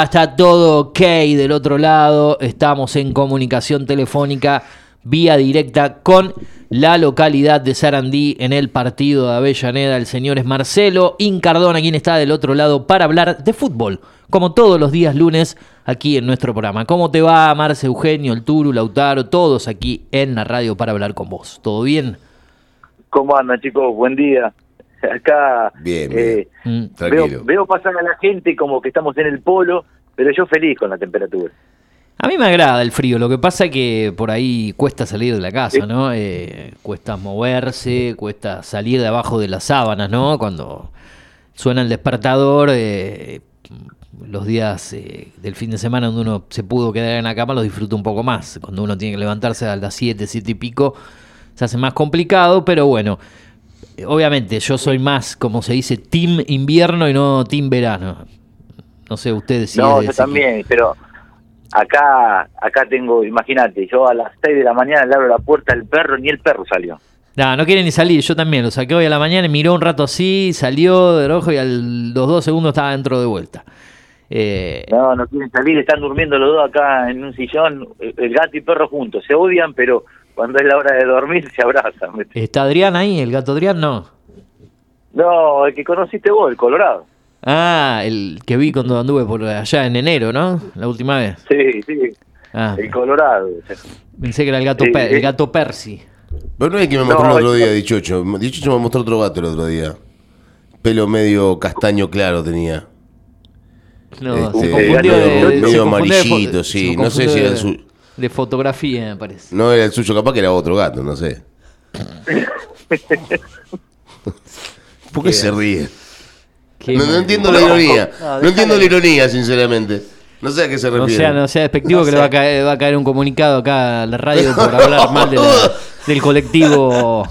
Está todo ok del otro lado. Estamos en comunicación telefónica vía directa con la localidad de Sarandí en el partido de Avellaneda. El señor es Marcelo Incardona, quien está del otro lado para hablar de fútbol, como todos los días lunes aquí en nuestro programa. ¿Cómo te va, Marce, Eugenio, el Turu, Lautaro, todos aquí en la radio para hablar con vos? ¿Todo bien? ¿Cómo andan, chicos? Buen día. Acá Bien, eh, bien. Mm. veo, Tranquilo. veo pasar a la gente como que estamos en el polo, pero yo feliz con la temperatura. A mí me agrada el frío, lo que pasa es que por ahí cuesta salir de la casa, ¿no? Eh, cuesta moverse, cuesta salir de abajo de las sábanas, ¿no? Cuando suena el despertador, eh, los días eh, del fin de semana donde uno se pudo quedar en la cama los disfruta un poco más. Cuando uno tiene que levantarse a las 7, 7 y pico, se hace más complicado, pero bueno. Obviamente, yo soy más, como se dice, team invierno y no team verano. No sé, ustedes si no, yo ese también, pero acá acá tengo, imagínate, yo a las 6 de la mañana le abro la puerta al perro, ni el perro salió. No, no quiere ni salir, yo también. Lo saqué hoy a la mañana, miró un rato así, salió de rojo y a los dos segundos estaba dentro de vuelta. Eh, No, no quieren salir, están durmiendo los dos acá en un sillón, el el gato y perro juntos, se odian, pero cuando es la hora de dormir se abrazan. ¿Está Adrián ahí? ¿El gato Adrián? No. No, el que conociste vos, el Colorado. Ah, el que vi cuando anduve por allá en enero, ¿no? La última vez. Sí, sí, Ah, el Colorado. pensé que era el gato, Sí, Per- sí. el gato Percy. Pero no es que me mostró No, el otro día, Dichocho. Dichocho me mostró otro gato el otro día. Pelo medio castaño claro tenía. No, Este, se confundió de, medio- de- medio amarillito, sí. No sé si era su- De fotografía, me parece. No era el suyo, capaz que era otro gato, no sé. ¿Por qué se ríe? Qué No, no entiendo la ironía. No entiendo la ironía, sinceramente. No sé a qué se No refiere. sea, no sea despectivo que le va a, caer, va a caer un comunicado acá a la radio por hablar mal de la- del colectivo.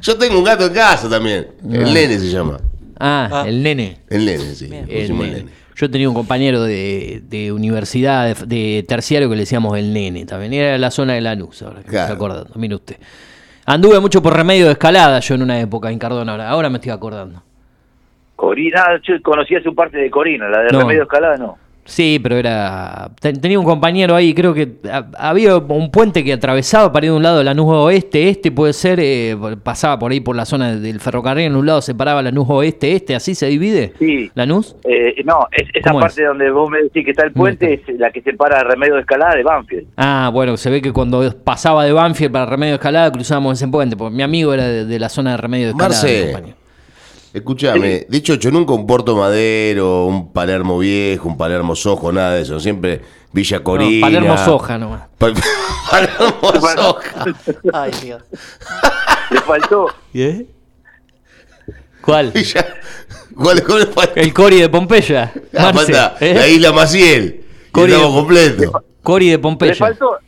Yo tengo un gato en casa también. El nene se llama. Ah, el nene. El nene, sí. El el nene. Yo tenía un compañero de, de universidad, de, de terciario, que le decíamos el nene. También era de la zona de Lanús, ahora que me Claro. estoy acordando. Mire usted. Anduve mucho por remedio de escalada yo en una época en Cardona, ahora, ahora me estoy acordando. Corina, yo conocía su parte de Corina, la de No. Remedio Escalada no. Sí, pero era. ten- Tenía un compañero ahí, creo que ha- había un puente que atravesaba para ir de un lado de Lanús Oeste, este puede ser, eh, pasaba por ahí por la zona del ferrocarril, en un lado separaba Lanús Oeste, este, así se divide. Sí. ¿Lanús? Eh, no, es, esa ¿Cómo parte donde vos me decís que está el puente es la que separa Remedio de Escalada de Banfield. Ah, bueno, se ve que cuando pasaba de Banfield para Remedio de Escalada cruzábamos ese puente, porque mi amigo era de, de la zona de Remedio de Escalada. Marce. Mi compañero. Escúchame, Dichocho, nunca un Puerto Madero, un Palermo Viejo, un Palermo Sojo, nada de eso. Siempre Villa No, Corina. Palermo Soja nomás. Pa- Palermo Soja. Ay, Dios. Le faltó, ¿Qué? ¿Cuál? Villa. ¿Cuál, cuál es falta? El Cori de Pompeya. Ah, falta ¿eh? La isla Maciel. Cori- estamos completos. Cori de le Pompeya. faltó,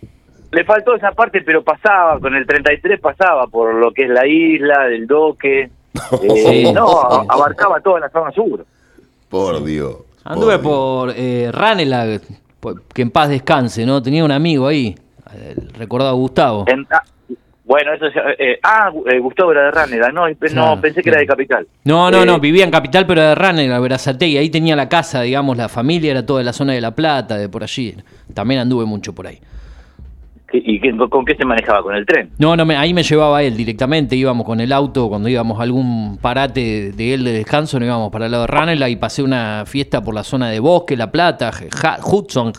le faltó esa parte, pero pasaba, con el 33 pasaba por lo que es la isla, del doque. Eh, no, abarcaba toda la zona sur. Por Dios. Anduve por eh, Ranelagh, por- que en paz descanse, ¿no? Tenía un amigo ahí, el recordado Gustavo. En- ah, bueno, eso ya- eh, ah, eh, Gustavo era de Ranela, no, y Claro, no pensé que claro. era de Capital. No, no, Eh, no, vivía en Capital, pero de Ranelagh, Verazategui. Ahí tenía la casa, digamos, la familia era toda de la zona de La Plata, de por allí. También anduve mucho por ahí. ¿Y con qué se manejaba? ¿Con el tren? No, no, me- ahí me llevaba él directamente, íbamos con el auto, cuando íbamos a algún parate de él de descanso, nos íbamos para el lado de Ranelagh y pasé una fiesta por la zona de Bosque, La Plata, Hudson,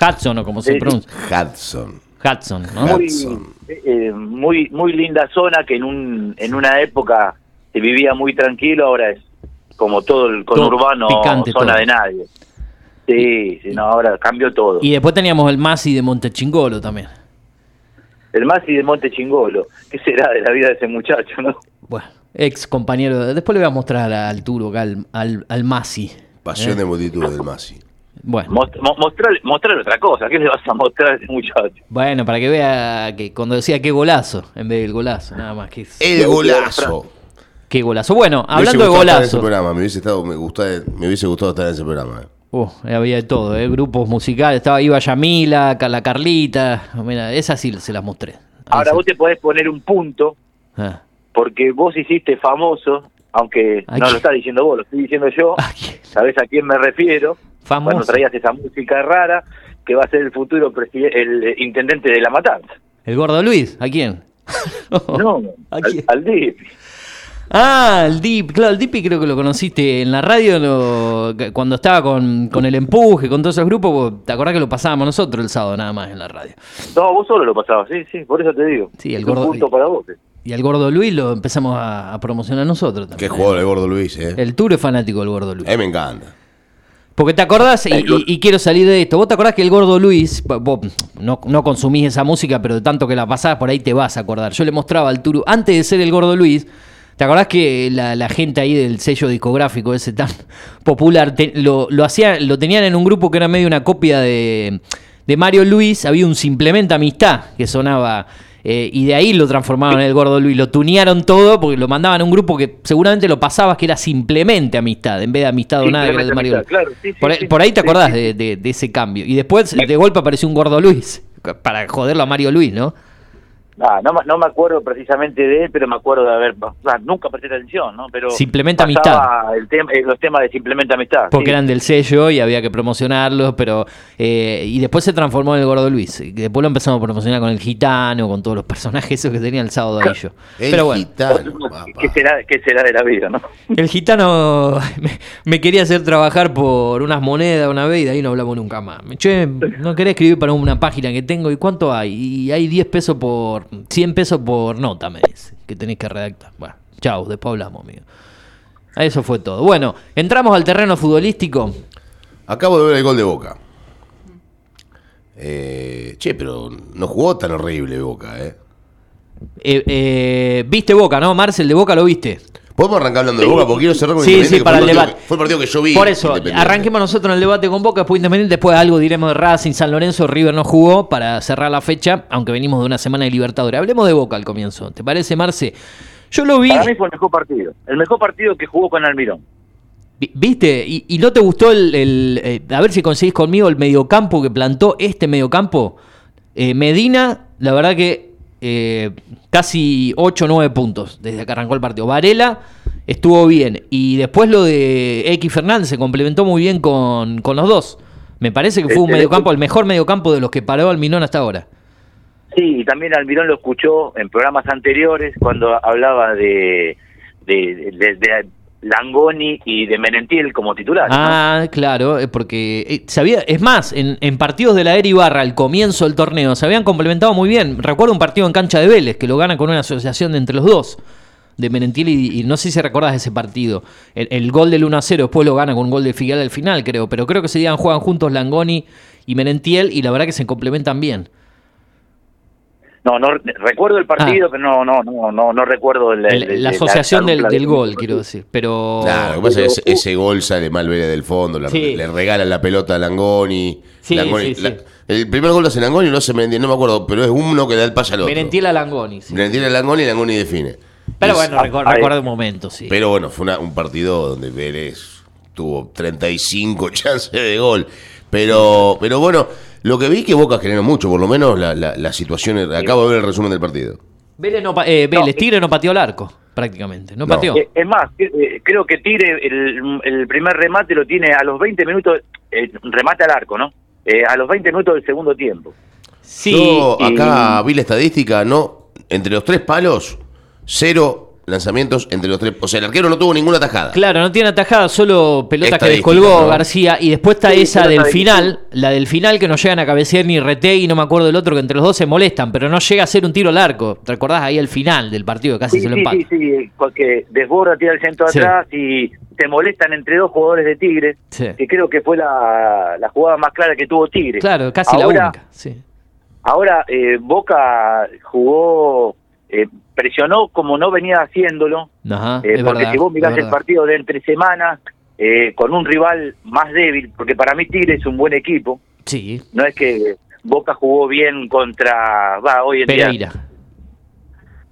Hudson o como se pronuncia, Hudson. Hudson, ¿no? Hudson. muy, eh, muy muy linda zona que en un en una época se vivía muy tranquilo ahora es como todo el conurbano picante zona todo. de nadie sí, sí no ahora cambió todo Y después teníamos el Masi de Montechingolo también. el Masi de Monte Chingolo qué será de la vida de ese muchacho no Bueno, ex compañero. de- Después le voy a mostrar al Turo, acá, al, al, al Masi. Pasión Eh. de multitud del Masi. Bueno, Most- mo- mostrarle, mostrarle otra cosa qué le vas a mostrar a ese muchacho bueno, para que vea que cuando decía qué golazo, en vez del golazo, nada más que El golazo. qué golazo. Bueno, Me hubiese hablando de gustado estar en ese golazo. programa, me hubiese, estado, me, gustaba- me hubiese gustado estar en ese programa. Uh, había de todo, ¿eh? grupos musicales. Estaba Iba Yamila, la Carlita. Mira, esas sí se las mostré. Ahora sí. vos te podés poner un punto Ah. porque vos hiciste famoso aunque Ay, no qué- lo está diciendo vos lo estoy diciendo yo sabés a quién me refiero Cuando Famoso. traías esa música rara que va a ser el futuro el eh, intendente de La Matanza. ¿El gordo Luis? ¿A quién? No, ¿A al, quién? al DIP. Ah, el Dip, claro, el Dipi creo que lo conociste en la radio lo- cuando estaba con, con el empuje, con todos esos grupos, vos- ¿te acordás que lo pasábamos nosotros el sábado nada más en la radio? No, vos solo lo pasabas, sí, sí, por eso te digo. Sí, el gordo- punto para vos. eh. Y al gordo Luis lo empezamos a, a promocionar nosotros Qué también. jugador el gordo Luis, ¿eh? El tour es fanático del gordo Luis. A mí me encanta. Porque te acordás, y, y- y quiero salir de esto, vos te acordás que el gordo Luis, vos no, no consumís esa música, pero de tanto que la pasás por ahí te vas a acordar. Yo le mostraba al Turu, antes de ser el gordo Luis, ¿te acordás que la, la gente ahí del sello discográfico ese tan popular te- lo, lo, hacía, lo tenían en un grupo que era medio una copia de, de Mario Luis? Había un Simplemente Amistad que sonaba. eh, y de ahí lo transformaron en el gordo Luis, lo tunearon todo porque lo mandaban a un grupo que seguramente lo pasabas que era simplemente amistad, en vez de amistad o nada que era el de Mario amistad, claro, sí, sí, por, ahí- sí, por ahí te acordás de, de- de ese cambio. Y después de golpe apareció un gordo Luis, para joderlo a Mario Luis, ¿no? Ah, no, me- no me acuerdo precisamente de él, pero me acuerdo de haber... ah, nunca presté atención, ¿no? Pero Simplemente El tema, eh, los temas de Simplemente Amistad. Porque sí. eran del sello y había que promocionarlos, pero... eh, y después se transformó en el gordo Luis. Después lo empezamos a promocionar con el gitano, con todos los personajes esos que tenía el sábado ahí yo. El Pero bueno. gitano. ¿Qué será, ¿Qué será de la vida, no? El gitano me, me quería hacer trabajar por unas monedas una vez y de ahí no hablamos nunca más. Me, Che, no querés escribir para una página que tengo y cuánto hay. Y hay 10 pesos por. 100 pesos por nota, me dice. Que tenés que redactar. Bueno, chau, después hablamos, amigo. Eso fue todo. Bueno, entramos al terreno futbolístico. Acabo de ver el gol de Boca. Eh, che, pero no jugó tan horrible Boca, ¿eh? Eh, eh, viste Boca, ¿no? Marcel de Boca lo viste. ¿Podemos arrancar hablando de Boca? Porque quiero cerrar con Sí, Independiente, sí, para el partido debate. que- fue el partido que yo vi. Por eso, arranquemos nosotros en el debate con Boca, después Independiente, después algo diremos de Racing, San Lorenzo, River no jugó para cerrar la fecha, aunque venimos de una semana de Libertadores. Hablemos de Boca al comienzo, ¿te parece, Marce? Yo lo vi, Para mí fue el mejor partido. El mejor partido que jugó con Almirón. vi- ¿viste? Y, y no te gustó el, el, eh, a ver si conseguís conmigo el mediocampo que plantó este mediocampo. Eh, Medina, la verdad que eh, casi 8 o 9 puntos desde que arrancó el partido. Varela estuvo bien. Y después lo de X Fernández se complementó muy bien con, con los dos. Me parece que fue un Este- mediocampo, el mejor mediocampo de los que paró Alminón hasta ahora. Sí, y también Almirón lo escuchó en programas anteriores cuando hablaba de, de, de- de Langoni y de Menentiel como titulares. ¿no? Ah, claro, eh, porque eh, sabía, es más, en, partidos de la Era Ibarra al comienzo del torneo se habían complementado muy bien. Recuerdo un partido en cancha de Vélez que lo gana con una asociación de entre los dos, de Menentiel y, no sé si recordás ese partido. El, gol del 1 a 0, después lo gana con un gol de Figueroa al final, creo, pero creo que ese día juegan juntos Langoni y Menentiel y la verdad que se complementan bien. No, no recuerdo el partido, pero no, no, no, no, no recuerdo el- Ah. El- el- la asociación la- del, la- del gol, quiero decir. Pero. Claro, lo que pasa es que ese, gol sale mal Vélez del fondo, le, Sí. le regalan la pelota a Langoni. Sí, Langoni- sí, la- sí. el primer gol lo hace Langoni lo hace Mendy, no me acuerdo, pero es uno que da el pase al otro. Menentiel a Langoni. sí. Mendy a Langoni y Langoni define. Pero Y- bueno, recu- ah, recuerdo un momento, sí. Pero bueno, fue una- un partido donde Vélez tuvo 35 chances de gol. Pero, pero bueno, lo que vi que Boca generó mucho, por lo menos la, la, la situación. Acabo de ver el resumen del partido. Vélez, no, eh, Vélez, No, Tigre no pateó el arco, prácticamente. No, No. pateó. Eh, Es más, eh, creo que Tigre el, el primer remate lo tiene a los 20 minutos, eh, remate al arco, ¿no? Eh, a los 20 minutos del segundo tiempo. sí, Yo y- acá vi la estadística, no, entre los tres palos, cero lanzamientos entre los tres. O sea, el arquero no tuvo ninguna tajada. claro, no tiene atajada, solo pelotas que descolgó ¿no? García. Y después está Sí, esa del de- final, la del final que no llegan a cabecear ni Retegui, no me acuerdo del otro, que entre los dos se molestan, pero no llega a ser un tiro al arco. ¿Te acordás ahí al final del partido que casi Sí, se lo sí, empata? sí, sí, porque desborda, tira el centro Sí. atrás y se molestan entre dos jugadores de Tigre, Sí. que creo que fue la, la jugada más clara que tuvo Tigre. Claro, casi Ahora- la única. Sí. Ahora eh, Boca jugó, eh, presionó como no venía haciéndolo, Ajá, eh, porque verdad, si vos mirás el partido de entre semanas, eh, con un rival más débil, porque para mí Tigre es un buen equipo, Sí, no es que Boca jugó bien contra, va, hoy en día, Pereira.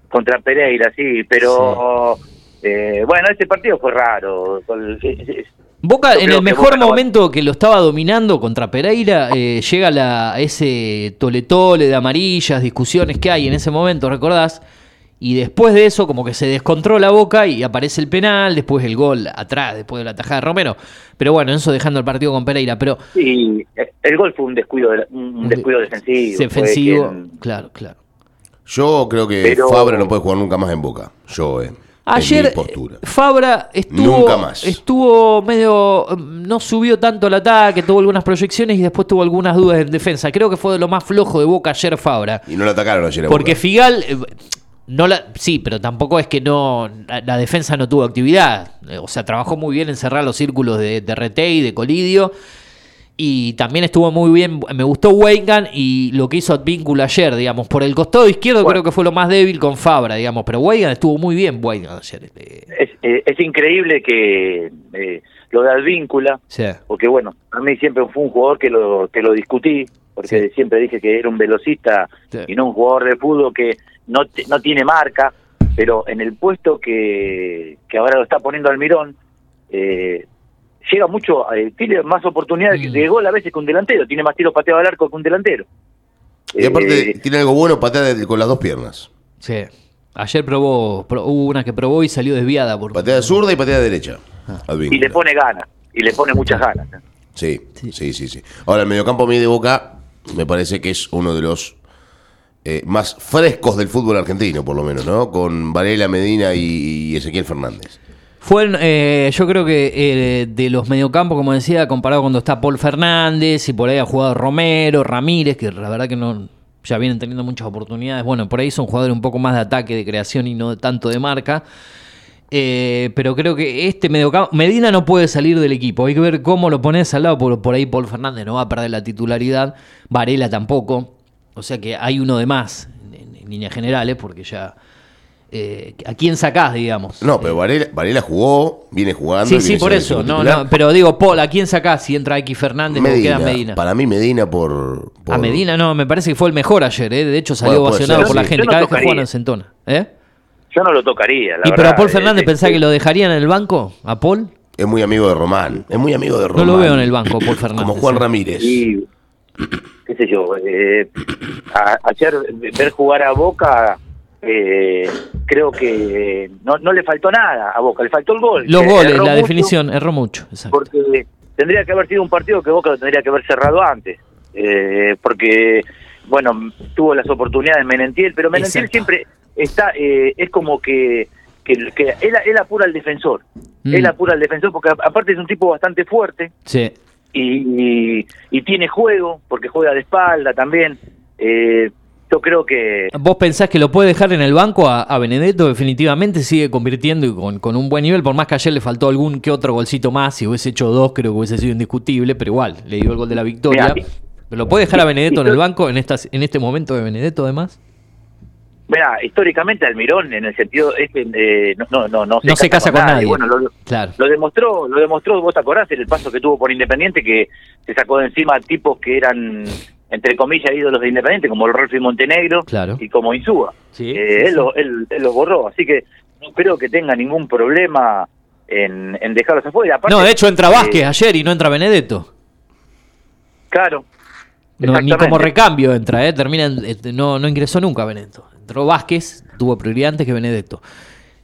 contra Pereira, sí, pero eh, bueno, este partido fue raro. Boca, en el que mejor no momento que lo estaba dominando contra Pereira, eh, llega la, ese tole-tole de amarillas, discusiones que hay en ese momento, ¿recordás? Y después de eso, como que se descontrola Boca y aparece el penal, después el gol atrás, después de la tajada de Romero. Pero bueno, eso dejando el partido con Pereira. Pero Sí, el gol fue un descuido, de- un descuido defensivo. defensivo, quien- claro, claro. Yo creo que Pero- Fabra no puede jugar nunca más en Boca. Yo, eh. Ayer eh, Fabra estuvo, Nunca más. estuvo medio, eh, no subió tanto el ataque, tuvo algunas proyecciones y después tuvo algunas dudas en defensa. Creo que fue de lo más flojo de Boca ayer Fabra. Y no lo atacaron ayer a Porque Boca. Figal, eh, no la, sí, pero tampoco es que no la, la defensa no tuvo actividad. Eh, O sea, trabajó muy bien en cerrar los círculos de, de Retey, de Colidio. Y también estuvo muy bien, me gustó Weigand y lo que hizo Advíncula ayer, digamos. Por el costado izquierdo Bueno. creo que fue lo más débil con Fabra, digamos. Pero Weigand estuvo muy bien, Weigand ayer. eh, Es, eh, es increíble que eh, lo de Advíncula, sí. porque bueno, a mí siempre fue un jugador que lo, que lo discutí, porque Sí. siempre dije que era un velocista Sí. y no un jugador de fútbol que no, te- no tiene marca, pero en el puesto que, que ahora lo está poniendo Almirón, eh, llega mucho, eh, tiene más oportunidades Mm. gol a veces que un delantero, tiene más tiros pateados al arco que un delantero. Y aparte, Eh, tiene algo bueno, patea de- con las dos piernas. Sí. Ayer probó, pro- hubo una que probó y salió desviada. Por, Patea de zurda y patea de derecha. Advíncula. y le pone ganas, y le pone muchas ganas. Sí, sí, sí, sí. Ahora, el mediocampo a mí de Boca me parece que es uno de los eh, más frescos del fútbol argentino, por lo menos, ¿no? Con Varela, Medina y, y Ezequiel Fernández. Fue, eh, yo creo que eh, de los mediocampos, como decía, comparado cuando está Paul Fernández y por ahí ha jugado Romero, Ramírez, que la verdad que no ya vienen teniendo muchas oportunidades. Bueno, por ahí son jugadores un poco más de ataque, de creación y no tanto de marca. Eh, pero creo que este mediocampo. Medina no puede salir del equipo. Hay que ver cómo lo pones al lado. Por, por ahí Paul Fernández no va a perder la titularidad. Varela tampoco. O sea que hay uno de más en, en líneas generales, porque ya. eh, ¿A quién sacás, digamos? No, pero Varela, Varela jugó, viene jugando. Sí, sí, por eso. No, no, pero digo, Paul, ¿a quién sacás si entra X Fernández Medina, queda Medina? Para mí, Medina por. por- A Medina no, me parece que fue el mejor ayer, ¿eh? De hecho salió Bueno, ser, por la gente. No Cada vez que juegan en Centona. ¿Eh? Yo no lo tocaría, la ¿Y pero a Paul eh, Fernández eh, pensás eh, que lo dejarían en el banco? ¿A Paul? Es muy amigo de Román. Es muy amigo de No Román. lo veo en el banco, Paul Fernández. Como Juan ¿eh? Ramírez. Y, qué sé yo, eh, a- ayer ver jugar a Boca, eh, creo que no, no le faltó nada a Boca, le faltó el gol. Los Eh, goles, erró la mucho definición, erró mucho. exacto. Porque tendría que haber sido un partido que Boca lo tendría que haber cerrado antes. Eh, porque, bueno, tuvo las oportunidades Menentiel, pero Menentiel Exacto. siempre está, eh, es como que, que, que él, él apura al defensor. Mm. Él apura al defensor porque aparte es un tipo bastante fuerte Sí. y, y, y tiene juego, porque juega de espalda también. Eh, yo creo que ¿Vos pensás que lo puede dejar en el banco a, a Benedetto? Definitivamente sigue convirtiendo y con, con un buen nivel, por más que ayer le faltó algún que otro golcito más, si hubiese hecho dos creo que hubiese sido indiscutible, pero igual, le dio el gol de la victoria. Mirá, ¿Pero lo puede dejar a Benedetto en el banco en, estas, en este momento de Benedetto además? Mira, históricamente Almirón en el sentido este eh, no, no no no No se casa con nadie. Bueno, lo, Claro. lo demostró, lo demostró, vos te acordás en el paso que tuvo por Independiente que se sacó de encima tipos que eran entre comillas ídolos de Independiente como el Rolfi Montenegro Claro. y como Insúa. Sí, Eh, sí, él, sí. Lo, él, él lo borró, así que no creo que tenga ningún problema en, en dejarlos afuera. Aparte, No, de hecho entra eh, Vázquez ayer y no entra Benedetto. claro. No, ni como recambio entra, ¿eh? Termina, este, no, no ingresó nunca Benedetto. Entró Vázquez, tuvo prioridad antes que Benedetto.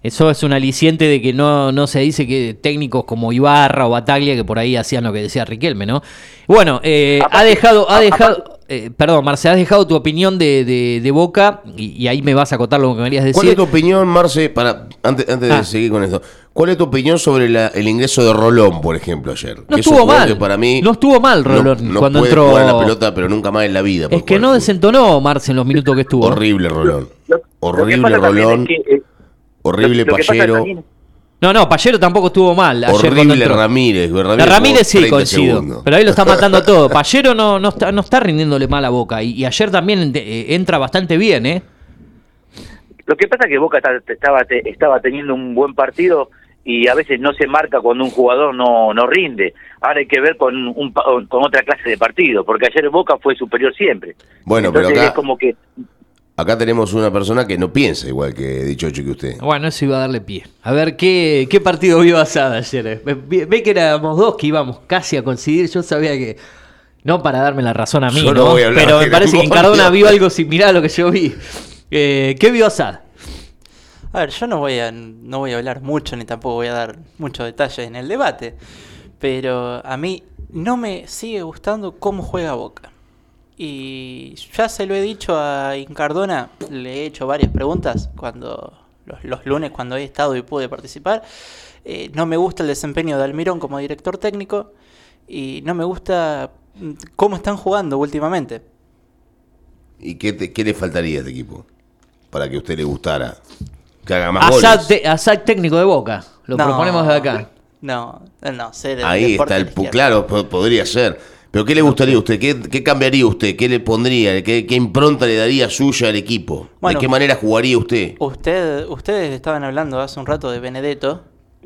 Eso es un aliciente de que no, no se dice que técnicos como Ibarra o Bataglia, que por ahí hacían lo que decía Riquelme, ¿no? Bueno, eh, ha dejado, ha dejado, eh, perdón, Marce, has dejado tu opinión de, de- de Boca y, y ahí me vas a acotar lo que me querías ¿Cuál decir. es tu opinión, Marce, para antes, antes Ah. de seguir con esto? ¿Cuál es tu opinión sobre la- el ingreso de Rolón, por ejemplo, ayer? No Que es un estuvo mal. para mí No estuvo mal no- Rolón no cuando puede entró. jugar a la pelota, pero nunca más en la vida. es que no desentonó Marce en los minutos que estuvo. Horrible Rolón. Horrible Rolón. eh, Horrible Pallero. No, no, Pallero tampoco estuvo mal. Ayer cuando Horrible entró. Ramírez. Ramírez, Ramírez sí 30 coincido, segundos. pero ahí lo está matando todo. Pallero no, no, está, no está rindiéndole mal a Boca y, y ayer también eh, entra bastante bien, ¿eh? Lo que pasa es que Boca ta- estaba, te- estaba teniendo un buen partido y a veces no se marca cuando un jugador no, no rinde. Ahora hay que ver con, un, pa- con otra clase de partido, porque ayer Boca fue superior siempre. Bueno, pero Entonces acá, es como que acá tenemos una persona que no piensa igual que dicho que usted. Bueno, eso iba a darle pie. A ver, ¿qué, qué partido vio Asada ayer? eh? Ve, que éramos dos que íbamos casi a coincidir. Yo sabía que. No para darme la razón a mí, Yo no ¿no? voy a hablar Pero me parece que en. Cardona vio algo similar a lo que yo vi. Eh, ¿Qué vio Asada? A ver, yo no voy a, no voy a hablar mucho ni tampoco voy a dar muchos detalles en el debate, pero a mí no me sigue gustando cómo juega Boca. Y ya se lo he dicho a Incardona, le he hecho varias preguntas cuando los, los lunes cuando he estado y pude participar. Eh, no me gusta el desempeño de Almirón como director técnico y no me gusta mm, cómo están jugando últimamente. ¿Y qué, te- qué le faltaría a este equipo? Para que a usted le gustara. Que haga más goles. te- técnico de Boca. Lo No, proponemos de acá. No, no, ser Ahí está el. Claro, po- podría ser. Pero ¿qué le gustaría a usted? ¿Qué, qué cambiaría usted? ¿Qué le pondría? ¿Qué, qué impronta le daría suya al equipo? Bueno. ¿De qué manera jugaría usted? Usted, ustedes estaban hablando hace un rato de Benedetto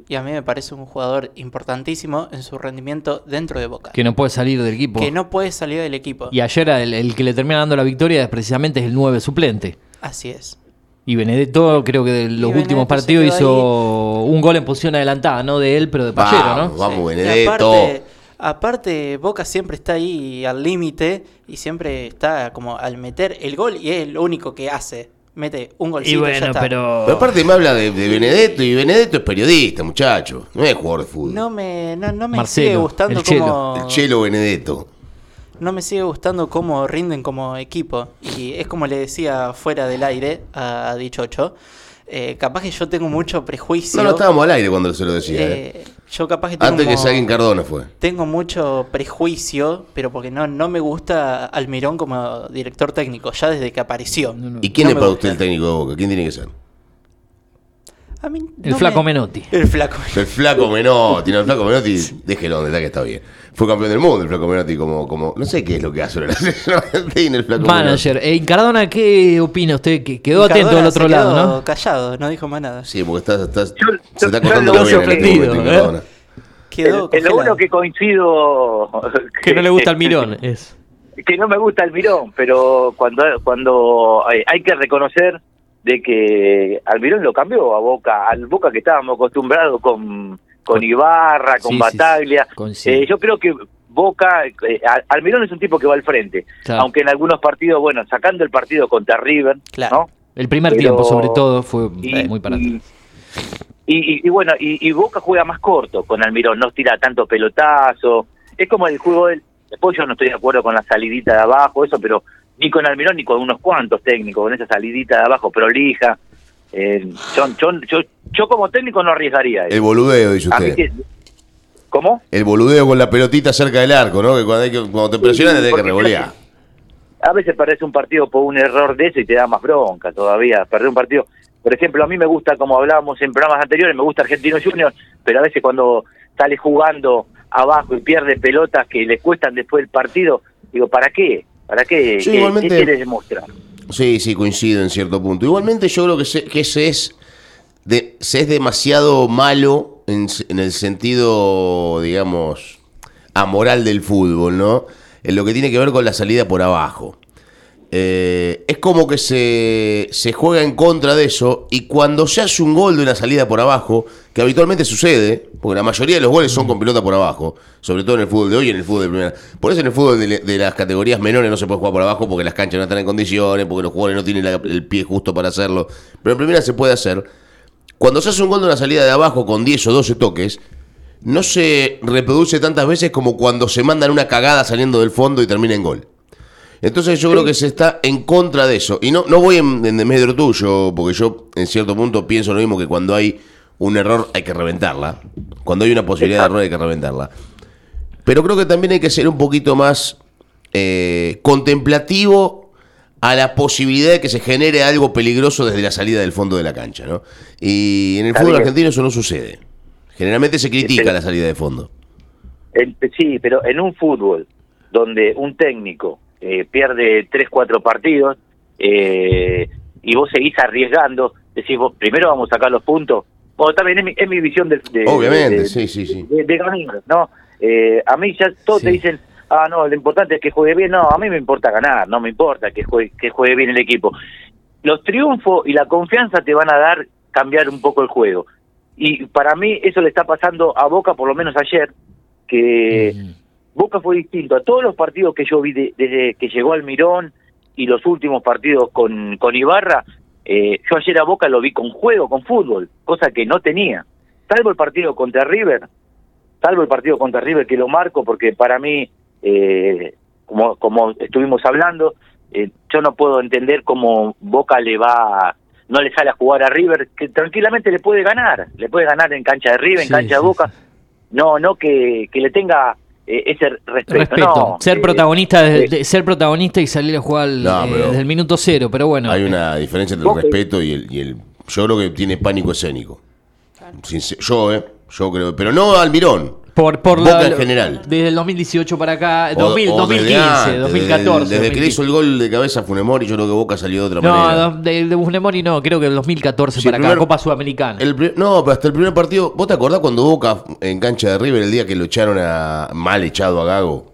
y a mí me parece un jugador importantísimo en su rendimiento dentro de Boca. Que no puede salir del equipo. Que no puede salir del equipo. Y ayer el, el que le termina dando la victoria es precisamente es el 9 suplente. Así es. Y Benedetto creo que de los Benedetto últimos partidos hizo un gol en posición adelantada, no de él, pero de Pallero, Vamos, ¿no? vamos, Sí. Y Benedetto. Aparte, Boca siempre está ahí al límite y siempre está como al meter el gol y es lo único que hace. Mete un golcito Y ya está. pero... Pero aparte me habla de, de Benedetto y Benedetto es periodista, muchacho. No es jugador de fútbol. No me, no, no me Marcelo, sigue gustando el Chelo. cómo... El Chelo Benedetto. No me sigue gustando cómo rinden como equipo. Y es como le decía fuera del aire a Dichocho. Eh, capaz que yo tengo mucho prejuicio. No, no estábamos al aire cuando se lo decía. ¿eh? Eh, yo capaz que tengo, Antes que como- salga en Cardona fue. tengo mucho prejuicio, pero porque no, no me gusta Almirón como director técnico, ya desde que apareció. No, no. ¿Y quién No es para gusta. usted el técnico de Boca? ¿Quién tiene que ser? A mí El no flaco me- Menotti. El flaco. El flaco Menotti, no, el flaco Menotti, déjelo donde está que está bien. Fue campeón del mundo el flaco Menotti como, como no sé qué es lo que hace ahora la selección argentina, el flaco Manager. Eh, Cardona, ¿qué opina usted? Que quedó atento Cardona al otro se lado, quedó ¿no? callado, no dijo más nada. Sí, porque está, está- Yo- se está yo cortando lo este sorprendido, ¿eh? Cardona. Quedó en lo único que coincido Que no le gusta el mirón. Es. que no me gusta el mirón, pero cuando cuando hay, hay que reconocer de que Almirón lo cambió a Boca, al Boca que estábamos acostumbrados con, con Ibarra, con Sí, Bataglia. sí. Eh, yo creo que Boca, eh, Al- Almirón es un tipo que va al frente, Claro. aunque en algunos partidos, bueno, sacando el partido contra River, Claro. ¿no? El primer Pero- tiempo, sobre todo, fue Y, muy para y, y- y bueno, y, y Boca juega más corto con Almirón, no tira tanto pelotazo. Es como el juego del. Después yo no estoy de acuerdo con la salidita de abajo, eso, pero ni con Almirón ni con unos cuantos técnicos, con esa salidita de abajo prolija. Eh, yo, yo, yo, yo como técnico no arriesgaría El eso. boludeo, dice usted. que- ¿Cómo? El boludeo con la pelotita cerca del arco, ¿no? Que cuando, hay que, cuando te presionan te tenés que revolear. A veces perdés un partido por un error de eso y te da más bronca todavía. Perder un partido. Por ejemplo, a mí me gusta, como hablábamos en programas anteriores, me gusta Argentino Junior, pero a veces cuando sale jugando abajo y pierde pelotas que le cuestan después el partido, digo, ¿para qué? ¿Para qué? Sí, ¿Qué, qué quieres demostrar? Sí, sí, coincido en cierto punto. Igualmente yo creo que, se, que ese es, de, se es demasiado malo en, en el sentido, digamos, amoral del fútbol, ¿no? En lo que tiene que ver con la salida por abajo. Eh, es como que se, se juega en contra de eso y cuando se hace un gol de una salida por abajo, que habitualmente sucede, porque la mayoría de los goles son con pelota por abajo, sobre todo en el fútbol de hoy y en el fútbol de primera. Por eso en el fútbol de, las categorías menores no se puede jugar por abajo porque las canchas no están en condiciones, porque los jugadores no tienen el pie justo para hacerlo. Pero en primera se puede hacer. Cuando se hace un gol de una salida de abajo con 10 o 12 toques, no se reproduce tantas veces como cuando se mandan una cagada saliendo del fondo y termina en gol. Entonces yo creo que se está en contra de eso. Y no, no voy en, en medio tuyo, porque yo en cierto punto pienso lo mismo que cuando hay un error hay que reventarla. Cuando hay una posibilidad de error hay que reventarla. Pero creo que también hay que ser un poquito más eh, contemplativo a la posibilidad de que se genere algo peligroso desde la salida del fondo de la cancha. ¿no? Y en el fútbol argentino eso no sucede. Generalmente se critica Pero- la salida de fondo. El- sí, pero en un fútbol donde un técnico eh, pierde tres, cuatro partidos eh, y vos seguís arriesgando, decís vos, primero vamos a sacar los puntos. Bueno, también es mi, es mi visión de, de- Obviamente, de- sí, sí, sí. de, de ganar, ¿no? Eh, a mí ya todos Sí. te dicen, ah, no, lo importante es que juegue bien. No, a mí me importa ganar, no me importa que juegue, que juegue bien el equipo. Los triunfos y la confianza te van a dar cambiar un poco el juego. Y para mí eso le está pasando a Boca, por lo menos ayer, que Mm. Boca fue distinto a todos los partidos que yo vi de- desde que llegó Almirón y los últimos partidos con, con Ibarra. Eh, yo ayer a Boca lo vi con juego, con fútbol, cosa que no tenía. Salvo el partido contra River, salvo el partido contra River que lo marco porque para mí, eh, como, como estuvimos hablando, eh, yo no puedo entender cómo Boca le va, no le sale a jugar a River, que tranquilamente le puede ganar, le puede ganar en cancha de River, en Sí, cancha de sí, Boca, no, no que, que le tenga ese respeto, Respeto, no, ser eh, protagonista de- eh, de- ser protagonista y salir a jugar No, eh, desde el minuto cero, pero bueno. Hay una diferencia entre el respeto y el, y el. Yo creo que tiene pánico escénico. Sincer- yo, ¿eh? Yo creo. Pero no Almirón. Por, por Boca la- en general. Desde el 2018 para acá, O- 2000, o desde 2015, antes, 2014. Desde, desde que le hizo el gol de cabeza a Funemori, yo creo que Boca salió de otra No, manera. do- de, de Busnemori no, creo que el 2014 Sí, para el acá, primer- Copa Sudamericana. El no, pero hasta el primer partido. ¿Vos te acordás cuando Boca en cancha de River el día que lo echaron a. mal echado a Gago?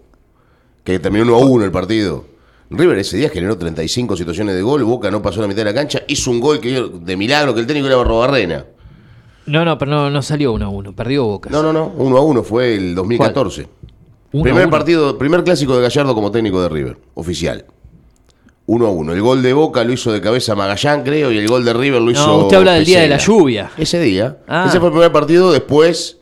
Que terminó 1 a 1 el partido. River ese día generó 35 situaciones de gol. Boca no pasó la mitad de la cancha. Hizo un gol que de milagro que el técnico era Barrobarrena. No, no, pero no, no salió 1 a 1, perdió Boca. No, no, no. 1 a 1 fue el 2014. Uno a primer partido, primer clásico de Gallardo como técnico de River, oficial. 1 a 1. El gol de Boca lo hizo de cabeza Magallán, creo, y el gol de River lo hizo. No, usted habla del día de la lluvia. Ese día. Ah. Ese fue el primer partido después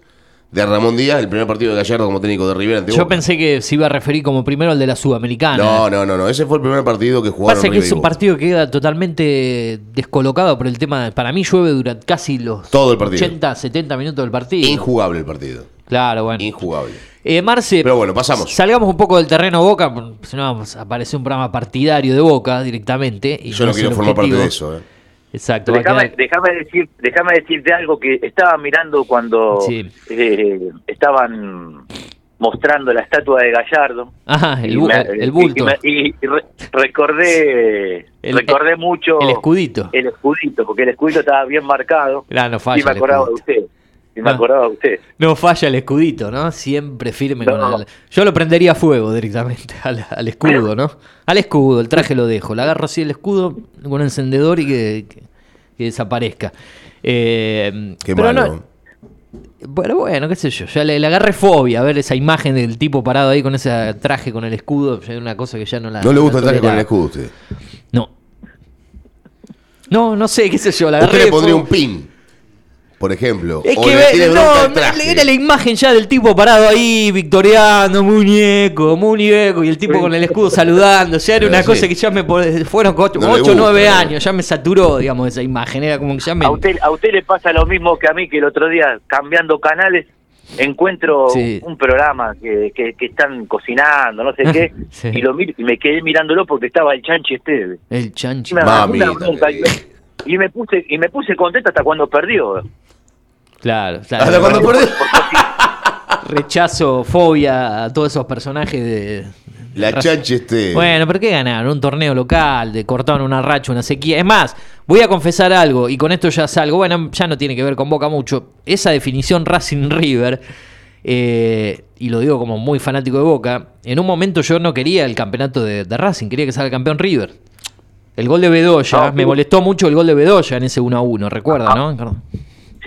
de Ramón Díaz, el primer partido de Gallardo como técnico de River ante Yo Boca. pensé que se iba a referir como primero al de la Sudamericana. No, no, no, no. Ese fue el primer partido que jugaron Pasa que River es un partido que queda totalmente descolocado por el tema. de- Para mí llueve durante casi los Todo el partido. 80, 70 minutos del partido. Injugable el partido. Claro, bueno. Injugable. Eh, Marce, Pero bueno, pasamos. salgamos un poco del terreno Boca, porque si no vamos a aparecer un programa partidario de Boca directamente. Y Yo no es quiero formar parte de eso. ¿eh? Exacto. Déjame, quedar- déjame decir, déjame decirte algo que estaba mirando cuando Sí. eh, estaban mostrando la estatua de Gallardo. Ajá, el, bu- me- el bulto. Y, me- y re- recordé, El- recordé mucho el escudito. el escudito, porque el escudito estaba bien marcado. Ah, no falla y me acordaba de usted. Y me Ah. acordaba de usted. No falla el escudito, ¿no? Siempre firme No. con el... Yo lo prendería a fuego directamente al, al escudo, ¿no? Al escudo, el traje lo dejo. Le agarro así el escudo con un encendedor y que, que- que desaparezca. Eh, Qué pero malo. no- Bueno, bueno, qué sé yo. Ya le, le agarré fobia a ver esa imagen del tipo parado ahí con ese traje con el escudo. Ya es una cosa que ya no la. No le gusta el traje con el escudo a usted. No. No, no sé, qué sé yo. La Usted agarré le pondría un pin, por ejemplo. Es o que ve- no, me- era la imagen ya del tipo parado ahí, victoriano, muñeco, muñeco, y el tipo con el escudo saludando. Ya era Pero una sí. cosa que ya me fueron 8 No o le gusta, 9 ¿no? años, ya me saturó, digamos, esa imagen. Era como que ya me. A usted, a usted le pasa lo mismo que a mí, que el otro día, cambiando canales, encuentro Sí. un programa que, que, que están cocinando, no sé qué, Sí. y lo y me quedé mirándolo porque estaba el chanchi este. El chanchi. Una- Mamita una bronca, y, me, puse y me puse contento hasta cuando perdió. Claro, claro. Hasta cuando perdió. Rechazo, fobia a todos esos personajes de. La de- chanche este. Bueno, pero ¿qué ganaron? Un torneo local, de cortaron una racha, una sequía. Es más, voy a confesar algo, y con esto ya salgo. Bueno, ya no tiene que ver con Boca mucho. Esa definición Racing River, eh, y lo digo como muy fanático de Boca, en un momento yo no quería el campeonato de, de Racing, quería que salga el campeón River. El gol de Bedoya, Ah, me sí. molestó mucho el gol de Bedoya en ese 1 a 1, recuerda, ¿no?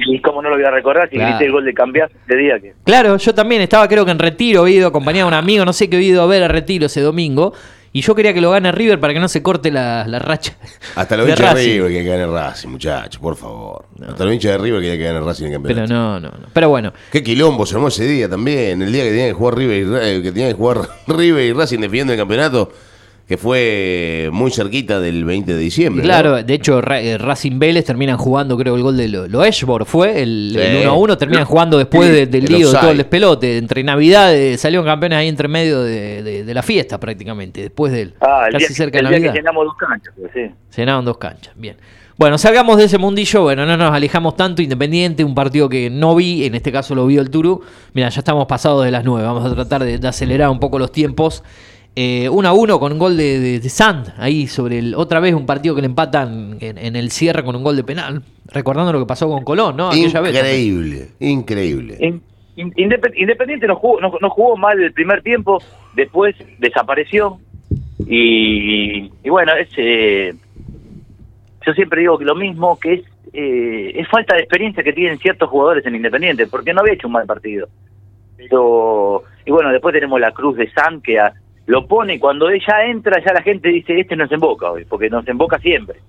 Y cómo no lo voy a recordar si Claro. grité el gol de cambiar ese día que. Claro, yo también estaba creo que en retiro, he ido acompañado de un amigo, no sé qué he ido a ver a retiro ese domingo, y yo quería que lo gane River para que no se corte la, la racha. Hasta los de hinchas de. River que gane Racing, muchachos, por favor. Hasta los hinchas de River que gane Racing en el Pero campeonato. no, no, no. Pero bueno, Qué quilombo se armó ese día también. El día que tenía que jugar River y, eh, que tenía que jugar River y Racing defendiendo el campeonato, que fue muy cerquita del 20 de diciembre. ¿no? claro, de hecho eh, Racing Vélez terminan jugando, creo, el gol de lo, lo fue, el, Sí. el 1 a 1, terminan jugando después de- del El lío de todo el despelote. Entre Navidad eh, salieron campeones ahí entre medio de, de- de la fiesta prácticamente, después del Ah, el casi día, cerca el de día que Navidad. llenamos dos canchas, pues, sí. Dos canchas, bien. Bueno, salgamos de ese mundillo, bueno, no nos alejamos tanto, Independiente, un partido que no vi, en este caso lo vio el Turu. Mira, ya estamos pasados de las nueve, vamos a tratar de, de acelerar un poco los tiempos. Eh, 1 a 1 con un gol de, de, de Sand, ahí sobre el, otra vez un partido que le empatan en, en el cierre con un gol de penal, recordando lo que pasó con Colón, ¿no? Aquella vez también. Increíble, increíble. In- in- Independ- Independiente no jugó, no, no jugó mal el primer tiempo, después desapareció y, y bueno, es, eh, yo siempre digo que lo mismo, que es, eh, es falta de experiencia que tienen ciertos jugadores en Independiente, porque no había hecho un mal partido. Pero, y bueno, después tenemos la cruz de San que a- lo pone cuando ella entra ya la gente dice, este no se emboca hoy, porque nos emboca siempre.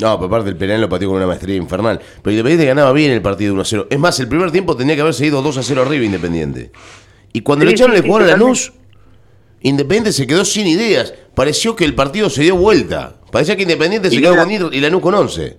No, pero aparte el penal lo pateó con una maestría infernal. Pero Independiente ganaba bien el partido 1 a 0. Es más, el primer tiempo tenía que haber seguido 2 a 0 arriba Independiente. Y cuando Sí, le echaron sí, el sí, jugador a totalmente. Lanús, Independiente se quedó sin ideas. Pareció que el partido se dio vuelta. Parecía que Independiente se quedó no con Ir y Lanús con 11.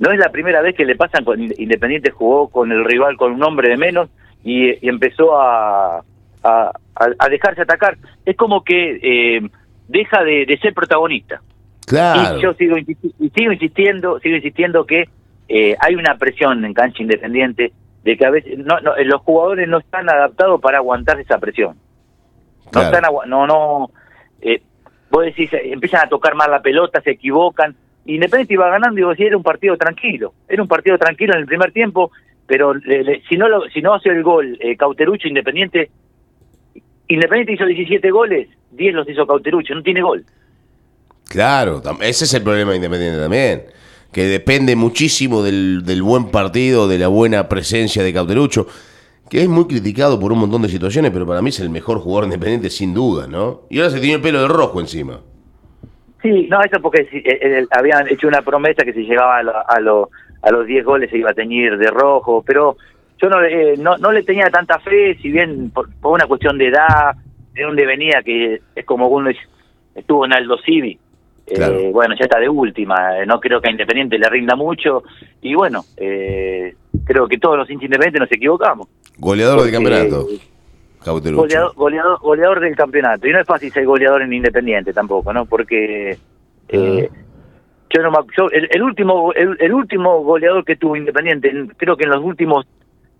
No es la primera vez que le pasan con Independiente jugó con el rival con un hombre de menos y, y empezó a, a, a- a dejarse atacar. Es como que eh, deja de, de ser protagonista. Claro. Y yo sigo, y sigo insistiendo, sigo insistiendo que eh, hay una presión en cancha independiente de que a veces no, no, los jugadores no están adaptados para aguantar esa presión. No Claro. están no no eh, vos decís eh, empiezan a tocar más la pelota, se equivocan. Independiente iba ganando y vos decís, era un partido tranquilo, era un partido tranquilo en el primer tiempo, pero le- le- si no lo, si no hace el gol eh, Cauterucho Independiente Independiente hizo 17 goles, 10 los hizo Cauterucho, no tiene gol. Claro, ese es el problema de Independiente también. Que depende muchísimo del, del buen partido, de la buena presencia de Cauterucho, que es muy criticado por un montón de situaciones, pero para mí es el mejor jugador independiente sin duda, ¿no? Y ahora se tiene el pelo de rojo encima. Sí, no, eso porque si- eh, eh, habían hecho una promesa que si llegaba a, lo- a, lo- a los 10 goles se iba a teñir de rojo, pero yo no, le- eh, no, no le tenía tanta fe, si bien por, por una cuestión de edad, de dónde venía, que es como uno es- estuvo en Aldo Civi. Eh, Claro. bueno, ya está de última, eh, no creo que a Independiente le rinda mucho, y bueno, eh, creo que todos los hinchas independientes nos equivocamos. Goleador del campeonato. Goleador, goleador, goleador del campeonato. Y no es fácil ser goleador en Independiente tampoco, ¿no? Porque eh, yo no me yo, el, el último el, el último goleador que tuvo Independiente, en- creo que en los últimos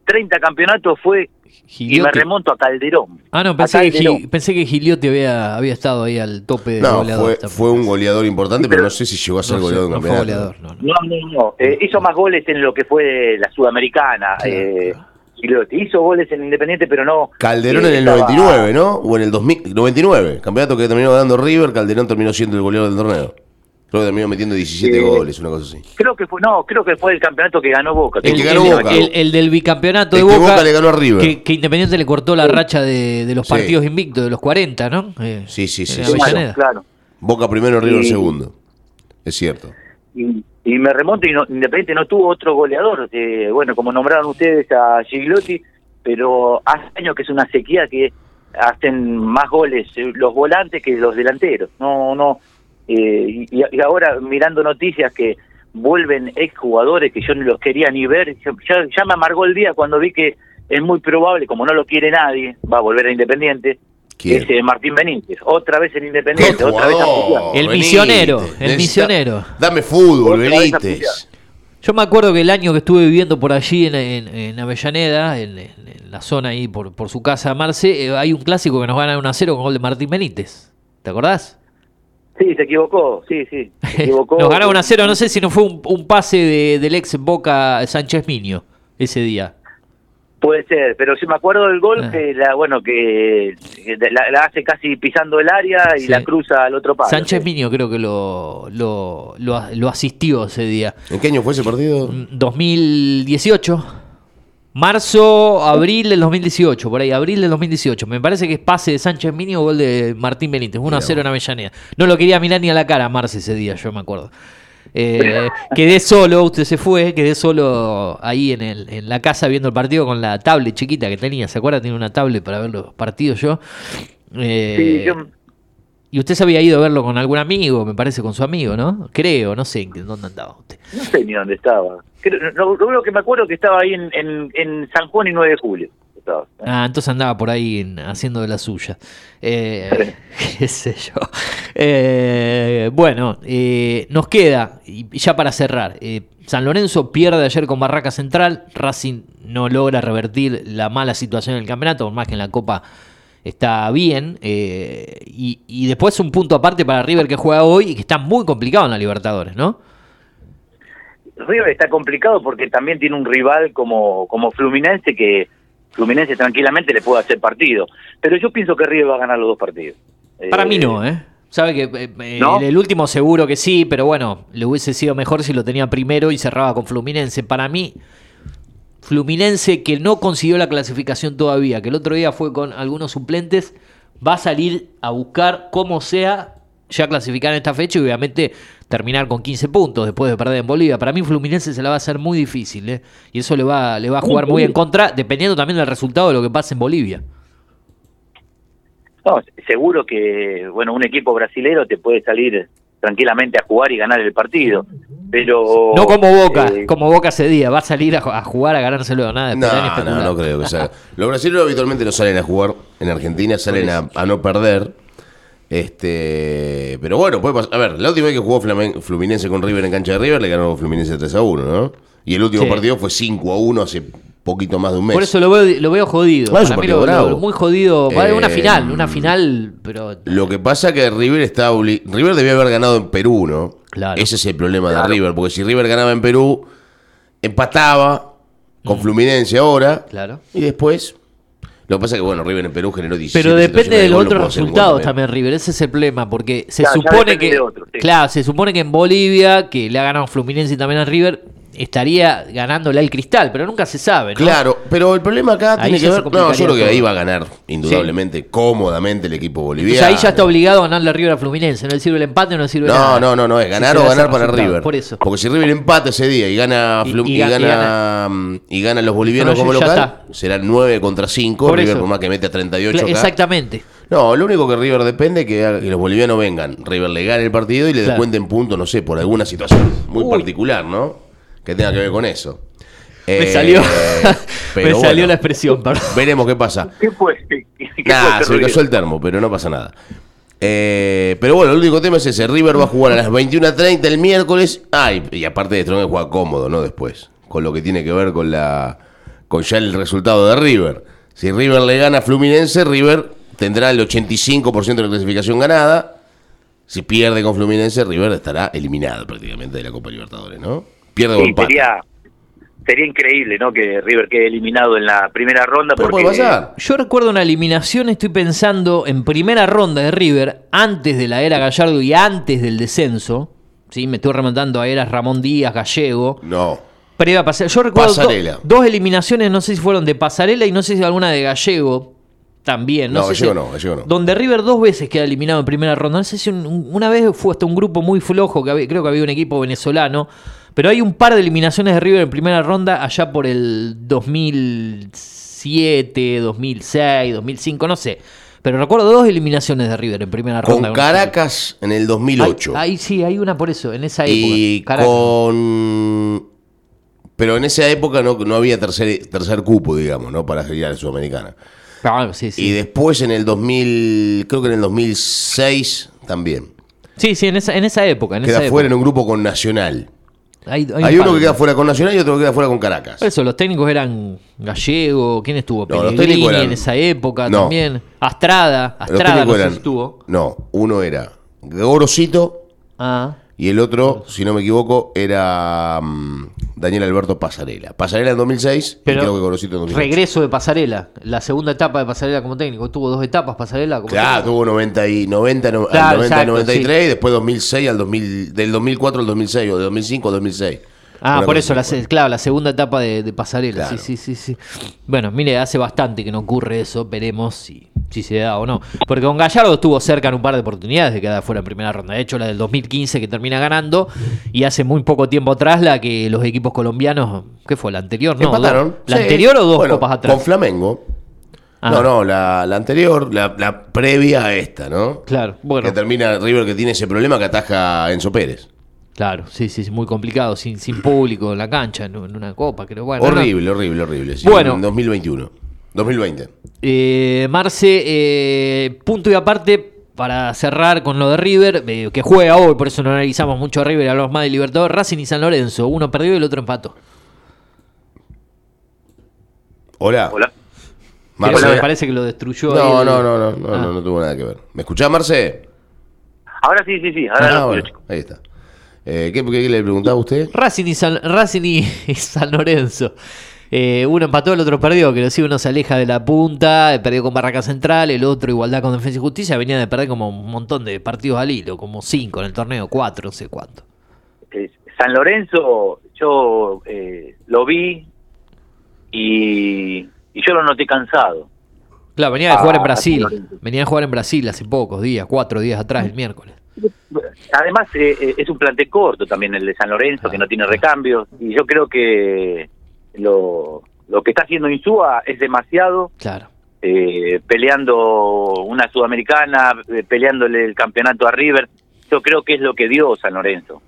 30 campeonatos fue y me remonto a Calderón. Ah, no, pensé que, Calderón. Pensé que Giliotti había, había estado ahí al tope de No, fue, goleadores. fue un goleador importante, Sí, pero pero- no sé si llegó a ser No sé, goleador no fue goleador, no, no. No, no, no. Eh, hizo más goles en lo que fue la Sudamericana. Claro, eh, claro. Hizo goles en Independiente, pero no. Calderón eh, en el estaba- 99, ¿no? O en el 2000, 99. Campeonato que terminó ganando River, Calderón terminó siendo el goleador del torneo. Creo que terminó metiendo 17 Sí. goles, una cosa así. Creo que fue, no, creo que fue el campeonato que ganó Boca. El que El, ganó el- Boca. el- el del bicampeonato El de que Boca, Boca le ganó a River. Que, que Independiente le cortó la racha de, de los Sí. partidos invictos, de los 40, ¿no? Eh, Sí, sí, sí, sí. Claro, claro. Boca primero, River Y- segundo. Es cierto. y, y me remonto y no, Independiente no tuvo otro goleador. eh, bueno, como nombraron ustedes a Gigliotti, pero hace años que es una sequía que hacen más goles eh, los volantes que los delanteros. No, no. Eh, y, y ahora mirando noticias que vuelven exjugadores que yo no los quería ni ver, ya, ya- ya me amargó el día cuando vi que es muy probable, como no lo quiere nadie, va a volver a Independiente. ¿Quién? Ese Martín Benítez, otra vez en ¡Qué Independiente, otra vez a. El Benítez. misionero, el misionero. Dame fútbol, Benítez. Yo me acuerdo que el año que estuve viviendo por allí en, en- en Avellaneda, en, en- en la zona ahí por, por su casa Marce, eh, hay un clásico que nos gana 1 a 0 con gol de Martín Benítez. ¿Te acordás? Sí, se equivocó, sí, sí, se equivocó. nos 1 a 0, no sé si no fue un, un pase de- del ex Boca Sánchez Miño ese día. Puede ser, pero sí me acuerdo del gol Ah. que la, bueno, que, que la, la hace casi pisando el área y Sí. la cruza al otro palo. Sánchez sí. Miño creo que lo, lo, lo, lo asistió ese día. ¿En qué año fue ese partido? Mm, 2018. Marzo, abril del 2018, por ahí, abril del 2018. Me parece que es pase de Sánchez Mini o gol de Martín Benítez, 1 a 0 en Avellaneda. No lo quería mirar ni a la cara a Marce ese día, yo me acuerdo. Eh, quedé solo, usted se fue, quedé solo ahí en, el, en la casa viendo el partido con la tablet chiquita que tenía. ¿Se acuerda? Tiene una tablet para ver los partidos yo. Eh, Sí, yo- Y usted se había ido a verlo con algún amigo, me parece, con su amigo, ¿no? Creo, no sé en dónde andaba usted. no sé ni dónde estaba. Creo- Lo, lo único que me acuerdo es que estaba ahí en, en, en San Juan y 9 de julio. Estaba. Ah, entonces andaba por ahí en- haciendo de la suya. Eh, qué sé yo. Eh, bueno, eh, nos queda, y ya para cerrar, eh, San Lorenzo pierde ayer con Barraca Central, Racing no logra revertir la mala situación en el campeonato, por más que en la Copa está bien, eh, y, y después un punto aparte para River que juega hoy y que está muy complicado en la Libertadores, ¿no? River está complicado porque también tiene un rival como, como Fluminense que Fluminense tranquilamente le puede hacer partido. Pero yo pienso que River va a ganar los dos partidos. Para Eh, mí no, ¿eh? Sabe que eh, eh, ¿No? el, el último seguro que sí, pero bueno, le hubiese sido mejor si lo tenía primero y cerraba con Fluminense. Para mí, Fluminense que no consiguió la clasificación todavía, que el otro día fue con algunos suplentes, va a salir a buscar como sea ya clasificar en esta fecha y obviamente terminar con 15 puntos después de perder en Bolivia. Para mí Fluminense se la va a hacer muy difícil, ¿eh? y eso le va, le va a jugar muy en contra, dependiendo también del resultado de lo que pase en Bolivia. Seguro que, bueno, un equipo brasilero te puede salir tranquilamente a jugar y ganar el partido. Pero. No como Boca, eh, como Boca ese día, va a salir a, jugar a ganárselo nada. No, no, no creo que sea. Los brasileños habitualmente no salen a jugar en Argentina, salen a, no perder. Este, pero bueno, puede pasar. A ver, la última vez que jugó Fluminense con River en cancha de River le ganó Fluminense 3 a 1, ¿no? Y el último partido fue 5 a 1 hace poquito más de un mes. Por eso lo veo, lo veo jodido. muy jodido. una eh, final, una final, pero. Lo que pasa que River está River debía haber ganado en Perú, ¿no? Claro. Ese es el problema de River, porque si River ganaba en Perú, empataba con mm. Fluminense ahora. Claro. Y después. Lo que pasa es que, bueno, River en Perú generó 17 Pero depende de los otros resultados también. River. Ese es el problema, porque se supone que. Claro, se supone que en Bolivia, que le ha ganado Fluminense y también a River, estaría ganándole al cristal, pero nunca se sabe. ¿no? Claro, pero el problema acá tiene que ver. No, yo creo que ahí va a ganar, indudablemente, cómodamente el equipo boliviano. O ahí ya está obligado a ganarle a River a Fluminense. No le sirve el empate, no le sirve no, nada. No, no, no, es ganar o ganar para River. Por eso. Porque si River empata ese día y gana y, gana, y gana, los bolivianos como local, serán 9 contra 5. River por más que mete a 38 acá. Exactamente. No, lo único que River depende es que, los bolivianos vengan, River le gane el partido y le descuenten puntos, no sé, por alguna situación muy particular, ¿no? Que tenga que ver con eso. Me eh, salió, me salió la expresión, perdón. Veremos qué pasa. ¿Qué fue? se me cayó el termo, pero no pasa nada. Eh, pero bueno, el único tema es ese. River va a jugar a las 21.30 el miércoles. Ay, y aparte de Strong juega cómodo, ¿no? Después. Con lo que tiene que ver con la con ya el resultado de River. Si River le gana a Fluminense, River tendrá el 85% de la clasificación ganada. Si pierde con Fluminense, River estará eliminado prácticamente de la Copa Libertadores, ¿no? Sería, sería increíble, ¿no? Que River quede eliminado en la primera ronda. Pero puede pasar. Yo recuerdo una eliminación, estoy pensando en primera ronda de River, antes de la era Gallardo y antes del descenso. ¿sí? Me estoy remontando a eras Ramón Díaz, Gallego. No. Previa pasarela. Yo recuerdo dos eliminaciones, no sé si fueron de Pasarela y no sé si alguna de Gallego también. No, Gallego no, Gallego no. Donde River dos veces queda eliminado en primera ronda. No sé si una vez fue hasta un grupo muy flojo, que creo que había un equipo venezolano pero hay un par de eliminaciones de River en primera ronda allá por el 2007, 2006, 2005, no sé. Pero recuerdo dos eliminaciones de River en primera ronda. Con Caracas en el 2008. Ahí sí, hay una por eso, en esa época. Y con... Pero en esa época no, no había tercer, tercer cupo, digamos, ¿no? Para seguir a la Sudamericana. Claro, sí, sí. Y después en el 2000, creo que en el 2006 también. Sí, sí, en esa, en esa época. En Queda esa fuera en un grupo con Nacional. Hay, uno que queda fuera con Nacional y otro que queda fuera con Caracas. eso, los técnicos eran Gallego, ¿quién estuvo? No, en esa época también. Astrada, Astrada no estuvo. No, uno era Gorosito. Ah. Y el otro, si no me equivoco, era mm, Daniel Alberto Pasarela. Pasarela en 2006 Pero creo que Gorosito en 2006. Regreso de Pasarela, la segunda etapa de Pasarela como técnico. Tuvo dos etapas Pasarela como Claro, tuvo 90 y 90, al 90 93 y después 2006 al 2000, del 2004 al 2006 o de 2005 al 2006. Ah, por eso, la, claro, la segunda etapa de, pasarela. Sí, sí, sí, sí. Bueno, mire, hace bastante que no ocurre eso. Veremos si, si se da o no. Porque con Gallardo estuvo cerca en un par de oportunidades de quedar fuera en primera ronda. De hecho, la del 2015 que termina ganando. Y hace muy poco tiempo atrás la que los equipos colombianos. ¿Qué fue? ¿La anterior? No, Empataron. ¿La anterior o dos copas atrás? Con Flamengo. Ah. No, no, la, anterior, la, la, previa a esta, ¿no? Claro, bueno. Que termina River que tiene ese problema que ataja Enzo Pérez. Claro, sí, sí, es muy complicado, sin, sin público en la cancha, en, una copa, creo. Bueno, horrible, horrible, horrible. bueno, en 2021, 2020. Eh, Marce, eh, punto y aparte para cerrar con lo de River, eh, que juega hoy, por eso no analizamos mucho a River, hablamos más de Libertador, Racing y San Lorenzo, uno perdió y el otro empató. Hola. Hola. Marce. me parece que lo destruyó. No, no, no, no, no, no, no, tuvo nada que ver. ¿Me escuchás, Marce? Ahora sí, sí, sí. Ahora ah, ahí está. Eh, ¿qué, le preguntaba a usted? Racing y San, Racing y, San Lorenzo. Eh, uno empató, el otro perdió, que sí uno se aleja de la punta, eh, perdió con Barraca Central, el otro igualdad con Defensa y Justicia, venía de perder como un montón de partidos al hilo, como cinco en el torneo, cuatro, no sé cuánto. San Lorenzo, yo lo vi y, yo lo noté cansado. Claro, venía de jugar en Brasil, venía a jugar en Brasil hace pocos días, cuatro días atrás, el miércoles. Además, eh, eh, es un plantel corto también el de San Lorenzo, que no tiene recambios. Y yo creo que lo, lo que está haciendo Insúa es demasiado. Claro. eh, peleando una sudamericana, eh, peleándole el campeonato a River. Yo creo que es lo que dio San Lorenzo.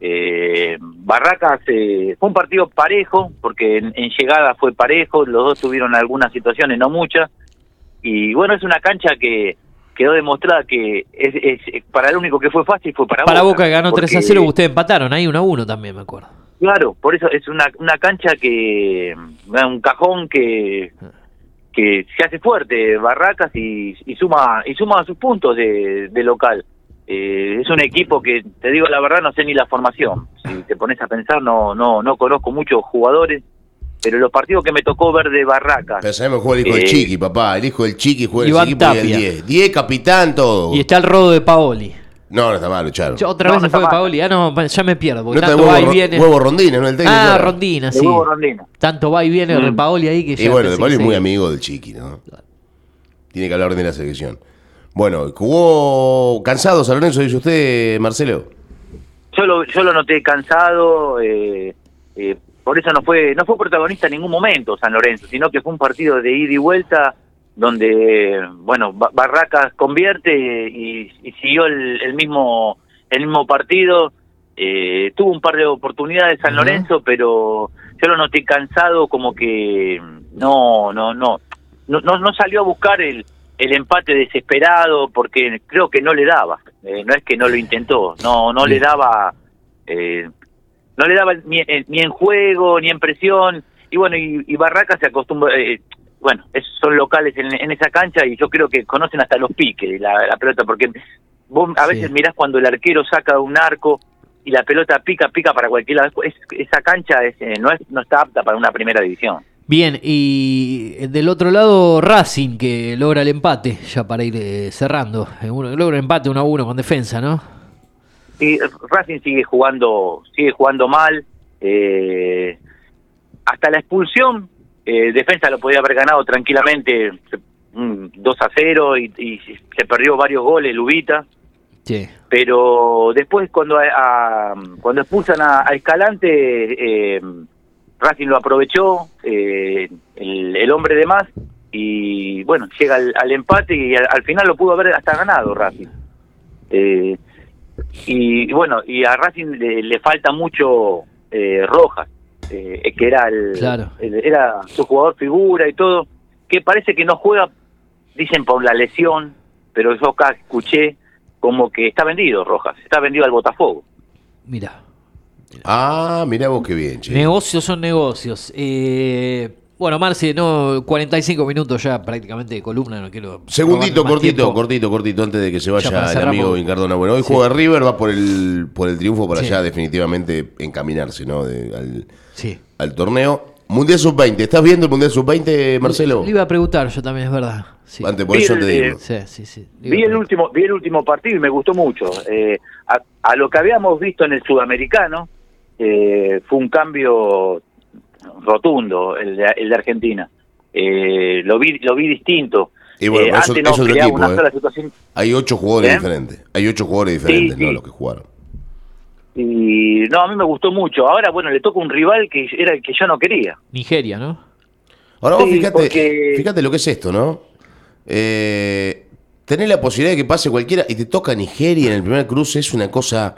Eh, Barracas eh, fue un partido parejo, porque en, en llegada fue parejo, los dos tuvieron algunas situaciones, no muchas. Y bueno, es una cancha que quedó demostrada que es, es- para el único que fue fácil fue para, Para Boca que ganó 3 a porque- 0, ustedes empataron ahí 1 a 1 también, me acuerdo. Claro, por eso es una, una cancha que, un cajón que, que se hace fuerte, Barracas, y, y suma y suma sus puntos de, de local. Eh, es un equipo que, te digo la verdad, no sé ni la formación. Si te pones a pensar, no no no conozco muchos jugadores, pero los partidos que me tocó ver de Barracas, Pero sabemos que juega el hijo del Eh, Chiqui, papá. El hijo del Chiqui juega Iván ese equipo y el Tapia. 10. 10, capitán, todo. Y está el rodo de Paoli. No, no está mal, Charo. Otra No, vez no se fue mal. Paoli. Ah, no, ya me pierdo. No Porque tanto huevo, va y viene. huevo Rondina, ¿no? El técnico. Ah, era. Rondina, sí. huevo Rondino. Tanto va y viene Mm. Paoli ahí que Y ya. bueno, De Paoli es sí. muy amigo del Chiqui, ¿no? Tiene que hablar de la selección. Bueno, ¿jugó cansado San Lorenzo, dice usted, Marcelo? yo lo, yo lo noté cansado, eh, eh, por eso no fue no fue protagonista en ningún momento San Lorenzo, sino que fue un partido de ida y vuelta donde, bueno, Ba- Barracas convierte y, y siguió el, el mismo el mismo partido. Eh, tuvo un par de oportunidades San. Lorenzo, pero yo lo noté cansado, como que no, no, no, no, no, no salió a buscar el, el empate desesperado porque creo que no le daba. Eh, no es que no lo intentó, no, no le daba, eh, no le daba ni, eh, ni en juego ni en presión. Y bueno, y, y Barraca se acostumbra, eh, bueno, es- son locales en, en esa cancha y yo creo que conocen hasta los piques la, la pelota porque vos a Sí. veces mirás cuando el arquero saca un arco y la pelota pica, pica para cualquier lado. Es- esa cancha es, eh, no, es, no está apta para una primera división. Bien, y del otro lado Racing que logra el empate, ya para ir eh, cerrando. Eh, logra el empate 1 a 1 con defensa, ¿no? Sí, Racing sigue jugando, sigue jugando mal. eh, hasta la expulsión, eh, defensa lo podía haber ganado tranquilamente mm, 2 a 0 y, y se perdió varios goles, Lubita. Sí. Pero después cuando a- a- cuando expulsan a, a Escalante, eh, Racing lo aprovechó, eh, el, el hombre de más, y bueno, llega al, al empate y al, al final lo pudo haber hasta ganado Racing. Eh, y, y bueno, y a Racing le, le falta mucho eh, Rojas, eh, que era el, Claro. el- era su jugador figura y todo, que parece que no juega, dicen por la lesión, pero yo acá escuché como que está vendido Rojas, está vendido al Botafogo. Mira. Ah, mirá vos qué bien, che. Negocios son negocios. Eh, bueno, Marce, no, 45 minutos ya prácticamente de columna, no quiero. Segundito, cortito, tiempo. cortito, cortito, antes de que se vaya el amigo Incardona. Bueno, hoy Sí. juega River, va por el, por el triunfo para Sí. allá definitivamente encaminarse, ¿no? De- al, Sí. al torneo. Mundial Sub-20, ¿estás viendo el Mundial Sub-20, Marcelo? Le iba a preguntar yo también, es verdad. Sí, Antes, por Vi eso el, te digo. eh, sí, sí. sí. Vi el último, vi el último partido y me gustó mucho. Eh, a, a lo que habíamos visto en el sudamericano, eh, fue un cambio rotundo el de, el de Argentina. Eh, lo vi, lo vi distinto. Y bueno, Eh, eso- antes no eso es otro creaba equipo, una ¿eh? sola situación. Hay ocho jugadores ¿Eh? diferentes. Hay ocho jugadores diferentes, Sí, ¿no? sí. Los que jugaron. Y no, a mí me gustó mucho. Ahora, bueno, le toca un rival que era el que yo no quería. Nigeria, ¿no? Ahora vos Sí, fíjate, porque- fíjate lo que es esto, ¿no? Eh, tener la posibilidad de que pase cualquiera y te toca Nigeria en el primer cruce es una cosa,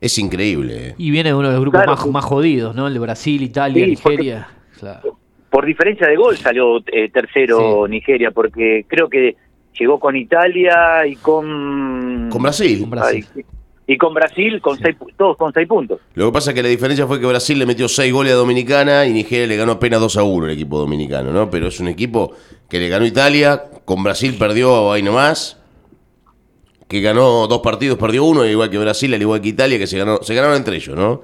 es increíble. ¿eh? Y viene de uno de los grupos Claro, más, más jodidos, ¿no? El de Brasil, Italia, Sí, porque- Nigeria. Claro. Por diferencia de gol salió eh, tercero Sí. Nigeria, porque creo que llegó con Italia y con... Con Brasil. Con Brasil. Ay, y con Brasil, con seis, todos con seis puntos. Lo que pasa es que la diferencia fue que Brasil le metió seis goles a Dominicana y Nigeria le ganó apenas 2 a 1 el equipo dominicano, ¿no? Pero es un equipo que le ganó Italia, con Brasil perdió ahí nomás, que ganó dos partidos, perdió uno, igual que Brasil, al igual que Italia, que se, ganó, se ganaron entre ellos, ¿no?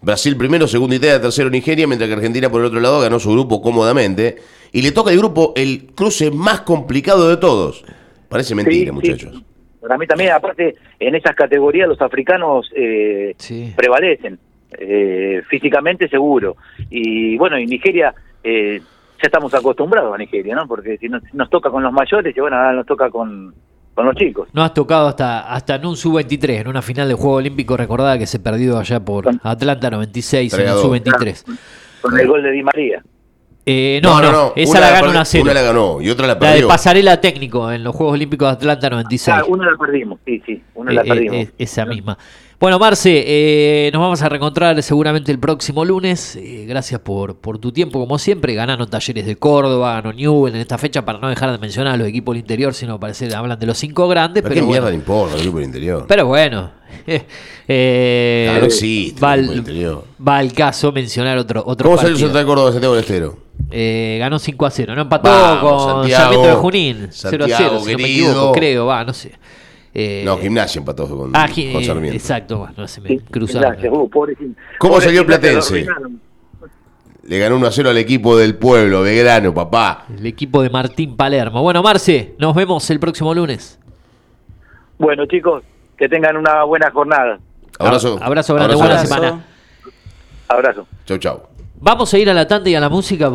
Brasil primero, segundo Italia, tercero Nigeria, mientras que Argentina por el otro lado ganó su grupo cómodamente. Y le toca el grupo el cruce más complicado de todos. Parece mentira, Sí, muchachos. sí. Para mí también, aparte, en esas categorías los africanos eh, Sí. prevalecen, eh, físicamente seguro. Y bueno, y Nigeria, eh, ya estamos acostumbrados a Nigeria, ¿no? Porque si nos, nos toca con los mayores, y bueno, ahora nos toca con, con los chicos. No has tocado hasta, hasta en un sub-23, en una final de Juego Olímpico recordada que se perdió allá por Atlanta 96 en el Entrenador. sub-23. Con el gol de Di María. Eh, no, no, esa una la ganó perdi- 1 a 0. Una la ganó y otra la La de perdió. pasarela técnico en los Juegos Olímpicos de Atlanta 96. Ah, una la perdimos, sí, sí, una Eh, la eh, perdimos. eh, esa misma. Bueno, Marce, eh, nos vamos a reencontrar seguramente el próximo lunes. Eh, gracias por, por tu tiempo, como siempre. Ganaron Talleres de Córdoba, ganó Newell en esta fecha, para no dejar de mencionar a los equipos del interior, sino parecer hablan de los cinco grandes. Pero Pero, qué mierda le importa el grupo del interior. pero bueno, eh, Ah, no existe va, el interior. va al caso mencionar otro, otro ¿Cómo salió el de Córdoba de Santiago del Estero? Eh, ganó 5 a 0, no empató Vamos, con Santiago. Sarmiento de Junín, 0 a 0, Santiago, si no me equivoco, creo, va, no sé. Eh, No, Gimnasia empató con, Ah, con gi- Sarmiento. exacto, bueno, se me Sí, cruzaron. pobrecito. ¿Cómo Pobrecito, salió Platense? Le ganó 1 a 0 al equipo del pueblo, Belgrano, papá. El equipo de Martín Palermo. Bueno, Marce, nos vemos el próximo lunes. Bueno, chicos, que tengan una buena jornada. Abrazo. Abrazo grande, buena semana. Abrazo. Chau, chau. Vamos a ir a la tanda y a la música.